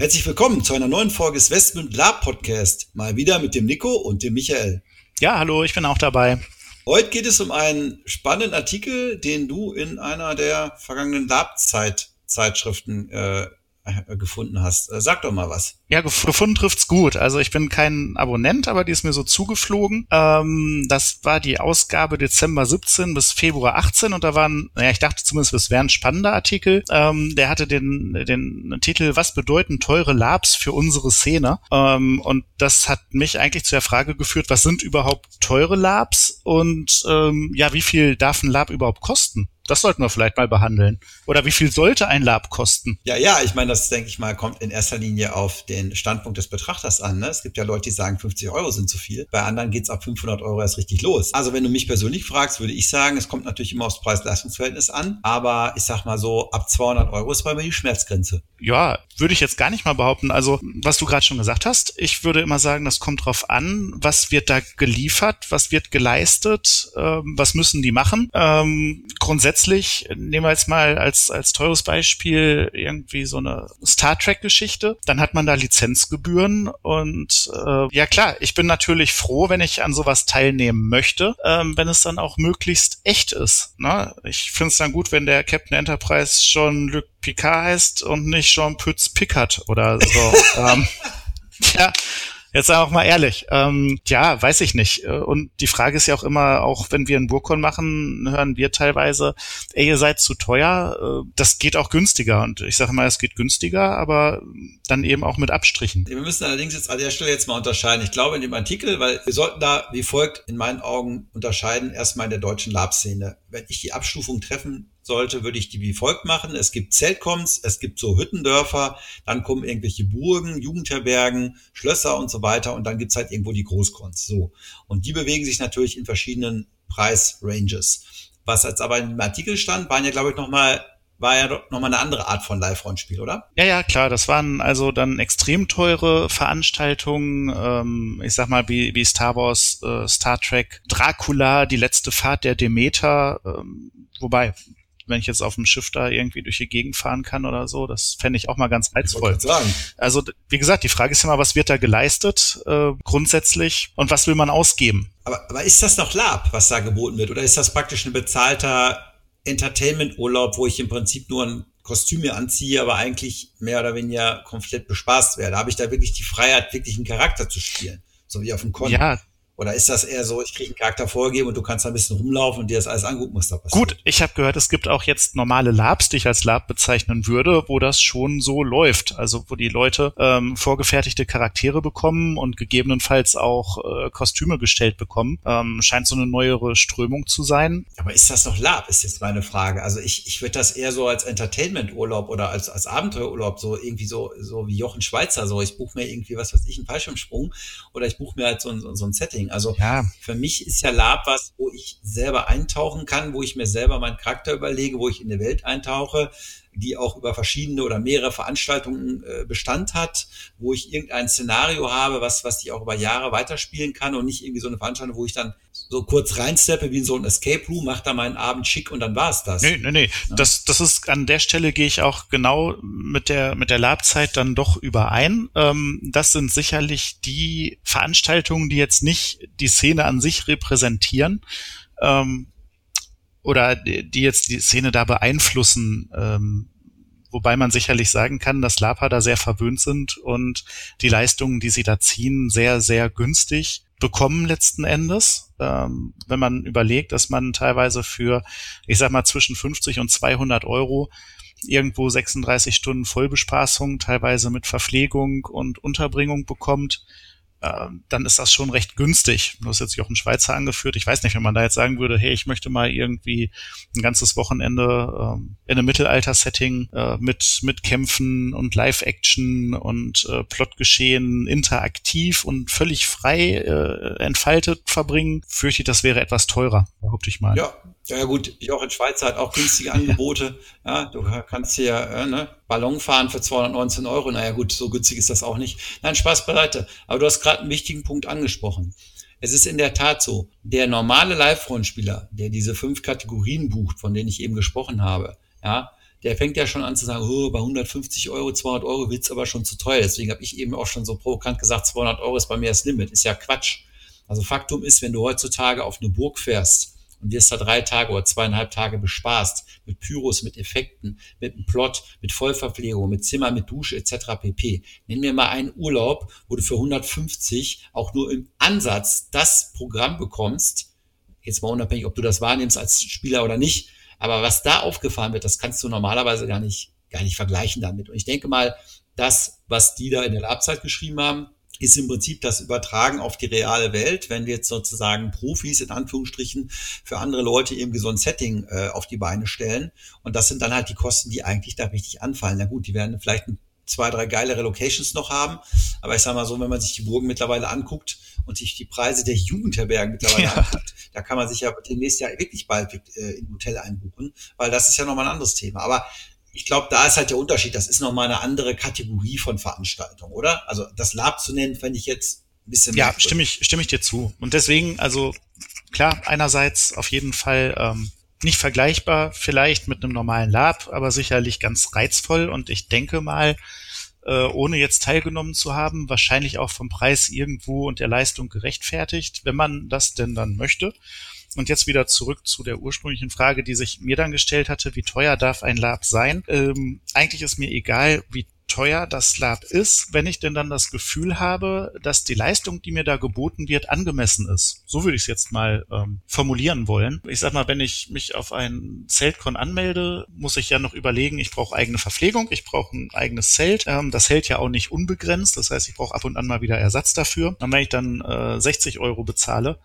Herzlich willkommen zu einer neuen Folge des Westmund Lab Podcast. Mal wieder mit dem Nico und dem Michael. Ja, hallo, ich bin auch dabei. Heute geht es um einen spannenden Artikel, den du in einer der vergangenen Lab-Zeitschriften äh, äh, gefunden hast. Äh, sag doch mal was. Ja, gefunden trifft's gut. Also ich bin kein Abonnent, aber die ist mir so zugeflogen. Ähm, das war die Ausgabe Dezember 17 bis Februar 18 und da waren, naja, ich dachte zumindest, es wäre ein spannender Artikel. Ähm, der hatte den, den Titel Was bedeuten teure Labs für unsere Szene? Ähm, und das hat mich eigentlich zu der Frage geführt, was sind überhaupt teure Labs und ähm, ja, wie viel darf ein Lab überhaupt kosten? Das sollten wir vielleicht mal behandeln. Oder wie viel sollte ein Lab kosten? Ja, ja, ich meine, das denke ich mal, kommt in erster Linie auf den Standpunkt des Betrachters an. Ne? Es gibt ja Leute, die sagen, 50 Euro sind zu viel. Bei anderen geht's ab 500 Euro erst richtig los. Also wenn du mich persönlich fragst, würde ich sagen, es kommt natürlich immer aufs Preis-Leistungs-Verhältnis an. Aber ich sag mal so, ab 200 Euro ist bei mir die Schmerzgrenze. Ja, würde ich jetzt gar nicht mal behaupten. Also was du gerade schon gesagt hast, ich würde immer sagen, das kommt drauf an, was wird da geliefert, was wird geleistet, ähm, was müssen die machen. Ähm, grundsätzlich grundsätzlich, nehmen wir jetzt mal als, als teures Beispiel irgendwie so eine Star Trek-Geschichte, dann hat man da Lizenzgebühren und äh, ja klar, ich bin natürlich froh, wenn ich an sowas teilnehmen möchte, ähm, wenn es dann auch möglichst echt ist. Ne? Ich finde es dann gut, wenn der Captain Enterprise schon Luc Picard heißt und nicht Jean Pütz Pickard oder so. ähm, ja, Jetzt auch mal ehrlich. Ähm, ja, weiß ich nicht. Äh, und die Frage ist ja auch immer, auch wenn wir einen Burkon machen, hören wir teilweise, ey, ihr seid zu teuer. Äh, das geht auch günstiger. Und ich sage mal, es geht günstiger, aber dann eben auch mit Abstrichen. Wir müssen allerdings jetzt an der Stelle jetzt mal unterscheiden. Ich glaube in dem Artikel, weil wir sollten da wie folgt in meinen Augen unterscheiden, erstmal in der deutschen Lab-Szene. Wenn ich die Abstufung treffen sollte, würde ich die wie folgt machen. Es gibt Zeltkoms, es gibt so Hüttendörfer, dann kommen irgendwelche Burgen, Jugendherbergen, Schlösser und so weiter und dann gibt's halt irgendwo die Großkons. So. Und die bewegen sich natürlich in verschiedenen Preisranges. Was jetzt aber im Artikel stand, waren ja, glaube ich, nochmal war ja nochmal eine andere Art von Live-Rollenspiel, oder? Ja, ja, klar. Das waren also dann extrem teure Veranstaltungen. Ähm, ich sag mal, wie, wie Star Wars, äh, Star Trek, Dracula, die letzte Fahrt der Demeter. Ähm, wobei, wenn ich jetzt auf dem Schiff da irgendwie durch die Gegend fahren kann oder so. Das fände ich auch mal ganz reizvoll. Also wie gesagt, die Frage ist immer, was wird da geleistet äh, grundsätzlich und was will man ausgeben? Aber, aber ist das noch Lab, was da geboten wird? Oder ist das praktisch ein bezahlter Entertainment-Urlaub, wo ich im Prinzip nur ein Kostüm mir anziehe, aber eigentlich mehr oder weniger komplett bespaßt werde? Habe ich da wirklich die Freiheit, wirklich einen Charakter zu spielen? So wie auf dem Konto? Ja, oder ist das eher so, ich kriege einen Charakter vorgegeben und du kannst ein bisschen rumlaufen und dir das alles angucken, was da passiert? Gut, ich habe gehört, es gibt auch jetzt normale Labs, die ich als Lab bezeichnen würde, wo das schon so läuft. Also wo die Leute ähm, vorgefertigte Charaktere bekommen und gegebenenfalls auch äh, Kostüme gestellt bekommen. Ähm, scheint so eine neuere Strömung zu sein. Aber ist das noch Lab, ist jetzt meine Frage. Also ich, ich würde das eher so als Entertainment-Urlaub oder als, als Abenteuerurlaub, so irgendwie so, so wie Jochen Schweizer, so ich buche mir irgendwie, was weiß ich, einen Fallschirmsprung oder ich buche mir halt so, so, so ein Setting Also ja. für mich ist ja Lab was, wo ich selber eintauchen kann, wo ich mir selber meinen Charakter überlege, wo ich in eine Welt eintauche, die auch über verschiedene oder mehrere Veranstaltungen äh, Bestand hat, wo ich irgendein Szenario habe, was, was ich auch über Jahre weiterspielen kann und nicht irgendwie so eine Veranstaltung, wo ich dann so kurz reinsteppe wie in so ein Escape Room, mache da meinen Abend schick und dann war's das. Nee, nee, nee. Ja? Das, das ist an der Stelle gehe ich auch genau mit der, mit der Labzeit dann doch überein. Ähm, das sind sicherlich die Veranstaltungen, die jetzt nicht die Szene an sich repräsentieren. Ähm, oder die jetzt die Szene da beeinflussen, ähm, wobei man sicherlich sagen kann, dass Lapa da sehr verwöhnt sind und die Leistungen, die sie da ziehen, sehr, sehr günstig bekommen letzten Endes. Ähm, wenn man überlegt, dass man teilweise für, ich sag mal, zwischen 50 und 200 Euro irgendwo 36 Stunden Vollbespaßung, teilweise mit Verpflegung und Unterbringung bekommt, dann ist das schon recht günstig. Du hast jetzt Jochen Schweizer angeführt. Ich weiß nicht, wenn man da jetzt sagen würde, hey, ich möchte mal irgendwie ein ganzes Wochenende ähm, in einem Mittelalter-Setting äh, mit, mit Kämpfen und Live-Action und äh, Plotgeschehen interaktiv und völlig frei äh, entfaltet verbringen, fürchte ich, das wäre etwas teurer, behaupte ich mal. Ja, ja gut, Jochen Schweizer hat auch günstige Angebote. Ja, du kannst hier äh, ne, Ballon fahren für 219 Euro. Naja gut, so günstig ist das auch nicht. Nein, Spaß beiseite. Aber du hast gerade einen wichtigen Punkt angesprochen. Es ist in der Tat so, der normale Live-Rollenspieler, der diese fünf Kategorien bucht, von denen ich eben gesprochen habe, ja, der fängt ja schon an zu sagen, oh, bei 150 Euro, 200 Euro wird's aber schon zu teuer. Deswegen habe ich eben auch schon so provokant gesagt, 200 Euro ist bei mir das Limit. Ist ja Quatsch. Also Faktum ist, wenn du heutzutage auf eine Burg fährst und wirst da drei Tage oder zweieinhalb Tage bespaßt mit Pyros, mit Effekten, mit einem Plot, mit Vollverpflegung, mit Zimmer, mit Dusche etc. pp. Nenn mir mal einen Urlaub, wo du für 150 auch nur im Ansatz das Programm bekommst. Jetzt mal unabhängig, ob du das wahrnimmst als Spieler oder nicht. Aber was da aufgefahren wird, das kannst du normalerweise gar nicht, gar nicht vergleichen damit. Und ich denke mal, das, was die da in der Labzeit geschrieben haben, ist im Prinzip das Übertragen auf die reale Welt, wenn wir jetzt sozusagen Profis in Anführungsstrichen für andere Leute irgendwie so ein Setting äh, auf die Beine stellen. Und das sind dann halt die Kosten, die eigentlich da richtig anfallen. Na gut, die werden vielleicht zwei, drei geilere Locations noch haben. Aber ich sage mal so, wenn man sich die Burgen mittlerweile anguckt und sich die Preise der Jugendherbergen mittlerweile ja. anguckt, da kann man sich ja demnächst ja wirklich bald äh, in Hotel einbuchen, weil das ist ja nochmal ein anderes Thema. Aber ich glaube, da ist halt der Unterschied. Das ist nochmal eine andere Kategorie von Veranstaltung, oder? Also das Lab zu nennen, fände ich jetzt ein bisschen. Ja, stimme ich, stimme ich dir zu. Und deswegen, also klar, einerseits auf jeden Fall ähm, nicht vergleichbar, vielleicht mit einem normalen Lab, aber sicherlich ganz reizvoll. Und ich denke mal, äh, ohne jetzt teilgenommen zu haben, wahrscheinlich auch vom Preis irgendwo und der Leistung gerechtfertigt, wenn man das denn dann möchte. Und jetzt wieder zurück zu der ursprünglichen Frage, die sich mir dann gestellt hatte, wie teuer darf ein Lab sein? Ähm, eigentlich ist mir egal, wie teuer das Lab ist, wenn ich denn dann das Gefühl habe, dass die Leistung, die mir da geboten wird, angemessen ist. So würde ich es jetzt mal ähm, formulieren wollen. Ich sag mal, wenn ich mich auf ein Zeltcon anmelde, muss ich ja noch überlegen, ich brauche eigene Verpflegung, ich brauche ein eigenes Zelt. Ähm, das hält ja auch nicht unbegrenzt, das heißt, ich brauche ab und an mal wieder Ersatz dafür. Und wenn ich dann äh, 60 Euro bezahle,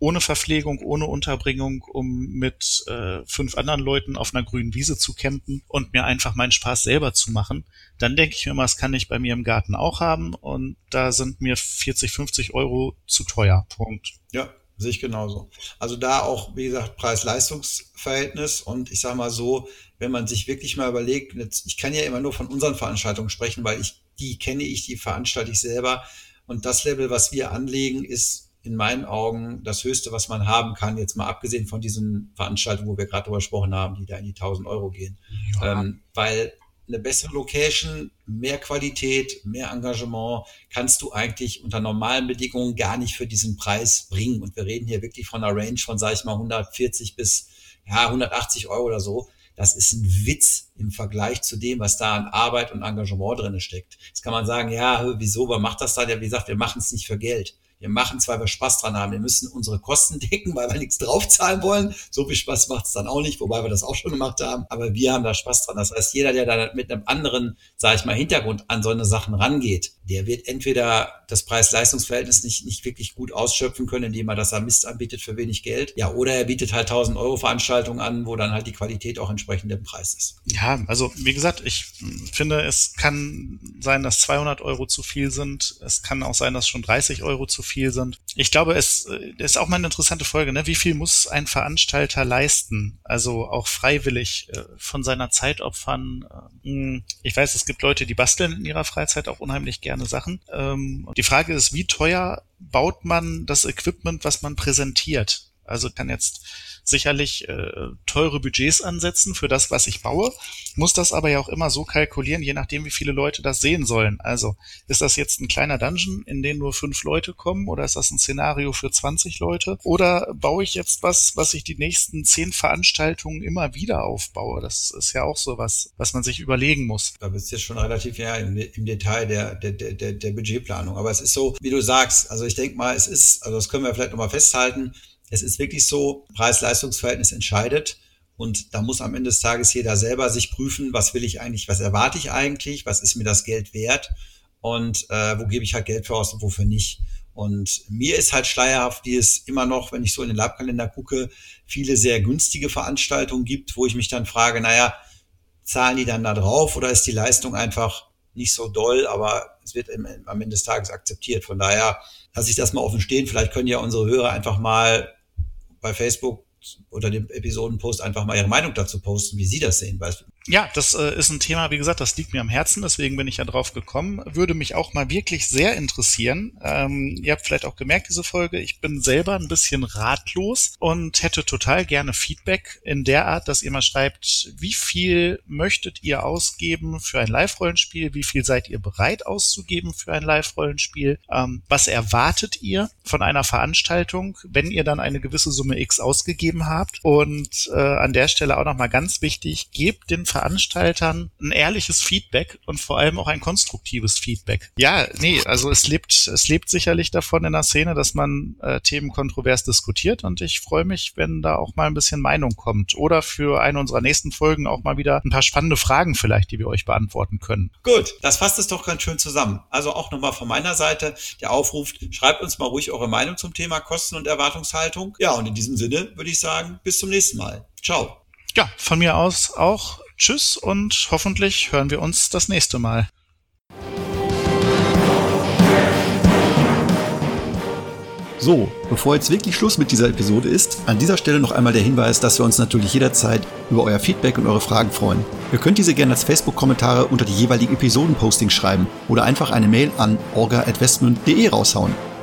ohne Verpflegung, ohne Unterbringung, um mit äh, fünf anderen Leuten auf einer grünen Wiese zu campen und mir einfach meinen Spaß selber zu machen, dann denke ich mir mal, das kann ich bei mir im Garten auch haben und da sind mir 40, 50 Euro zu teuer. Punkt. Ja, sehe ich genauso. Also da auch, wie gesagt, Preis-Leistungs-Verhältnis und ich sage mal so, wenn man sich wirklich mal überlegt, ich kann ja immer nur von unseren Veranstaltungen sprechen, weil ich die kenne ich, die veranstalte ich selber und das Level, was wir anlegen, ist in meinen Augen das Höchste, was man haben kann, jetzt mal abgesehen von diesen Veranstaltungen, wo wir gerade drüber gesprochen haben, die da in die 1000 Euro gehen. Ja. Ähm, weil eine bessere Location, mehr Qualität, mehr Engagement kannst du eigentlich unter normalen Bedingungen gar nicht für diesen Preis bringen. Und wir reden hier wirklich von einer Range von, sage ich mal, 140 bis ja, 180 Euro oder so. Das ist ein Witz im Vergleich zu dem, was da an Arbeit und Engagement drin steckt. Jetzt kann man sagen, ja, wieso, wer macht das da? Ja, wie gesagt, wir machen es nicht für Geld wir machen zwar, weil wir Spaß dran haben, wir müssen unsere Kosten decken, weil wir nichts draufzahlen wollen. So viel Spaß macht es dann auch nicht, wobei wir das auch schon gemacht haben. Aber wir haben da Spaß dran. Das heißt, jeder, der da mit einem anderen, sage ich mal, Hintergrund an so eine Sachen rangeht, der wird entweder das Preis-Leistungs-Verhältnis nicht, nicht wirklich gut ausschöpfen können, indem er das am Mist anbietet für wenig Geld. Ja, oder er bietet halt 1000 Euro Veranstaltungen an, wo dann halt die Qualität auch entsprechend dem Preis ist. Ja, also wie gesagt, ich finde, es kann sein, dass 200 Euro zu viel sind. Es kann auch sein, dass schon 30 Euro zu viel sind. Ich glaube, es äh, ist auch mal eine interessante Folge. Ne? Wie viel muss ein Veranstalter leisten? Also auch freiwillig äh, von seiner Zeit opfern. Äh, ich weiß, es gibt Leute, die basteln in ihrer Freizeit auch unheimlich gerne Sachen. Ähm, die Frage ist, wie teuer baut man das Equipment, was man präsentiert? Also kann jetzt sicherlich äh, teure Budgets ansetzen für das, was ich baue, muss das aber ja auch immer so kalkulieren, je nachdem, wie viele Leute das sehen sollen. Also ist das jetzt ein kleiner Dungeon, in den nur fünf Leute kommen, oder ist das ein Szenario für 20 Leute? Oder baue ich jetzt was, was ich die nächsten zehn Veranstaltungen immer wieder aufbaue? Das ist ja auch so was, was man sich überlegen muss. Da bist du jetzt schon relativ ja im, im Detail der, der, der, der Budgetplanung. Aber es ist so, wie du sagst, also ich denke mal, es ist, also das können wir vielleicht nochmal festhalten, es ist wirklich so, Preis-Leistungs-Verhältnis entscheidet. Und da muss am Ende des Tages jeder selber sich prüfen, was will ich eigentlich, was erwarte ich eigentlich, was ist mir das Geld wert und äh, wo gebe ich halt Geld für aus und wofür nicht. Und mir ist halt schleierhaft, wie es immer noch, wenn ich so in den Labkalender gucke, viele sehr günstige Veranstaltungen gibt, wo ich mich dann frage, naja, zahlen die dann da drauf oder ist die Leistung einfach nicht so doll, aber es wird im, am Ende des Tages akzeptiert. Von daher lasse ich das mal offen stehen. Vielleicht können ja unsere Hörer einfach mal bei Facebook unter dem Episodenpost einfach mal ihre Meinung dazu posten, wie sie das sehen. Weißt? Ja, das äh, ist ein Thema, wie gesagt, das liegt mir am Herzen, deswegen bin ich ja drauf gekommen. Würde mich auch mal wirklich sehr interessieren. Ähm, ihr habt vielleicht auch gemerkt, diese Folge, ich bin selber ein bisschen ratlos und hätte total gerne Feedback in der Art, dass ihr mal schreibt, wie viel möchtet ihr ausgeben für ein Live-Rollenspiel, wie viel seid ihr bereit auszugeben für ein Live-Rollenspiel, ähm, was erwartet ihr von einer Veranstaltung, wenn ihr dann eine gewisse Summe X ausgegeben habt und äh, an der Stelle auch nochmal ganz wichtig, gebt den Veranstaltern ein ehrliches Feedback und vor allem auch ein konstruktives Feedback. Ja, nee, also es lebt, es lebt sicherlich davon in der Szene, dass man äh, Themen kontrovers diskutiert und ich freue mich, wenn da auch mal ein bisschen Meinung kommt oder für eine unserer nächsten Folgen auch mal wieder ein paar spannende Fragen vielleicht, die wir euch beantworten können. Gut, das fasst es doch ganz schön zusammen. Also auch nochmal von meiner Seite der Aufruf, schreibt uns mal ruhig eure Meinung zum Thema Kosten und Erwartungshaltung. Ja, und in diesem Sinne würde ich sagen, bis zum nächsten Mal. Ciao. Ja, von mir aus auch Tschüss und hoffentlich hören wir uns das nächste Mal. So, bevor jetzt wirklich Schluss mit dieser Episode ist, an dieser Stelle noch einmal der Hinweis, dass wir uns natürlich jederzeit über euer Feedback und eure Fragen freuen. Ihr könnt diese gerne als Facebook-Kommentare unter die jeweiligen Episoden-Postings schreiben oder einfach eine Mail an orga.westmund.de raushauen.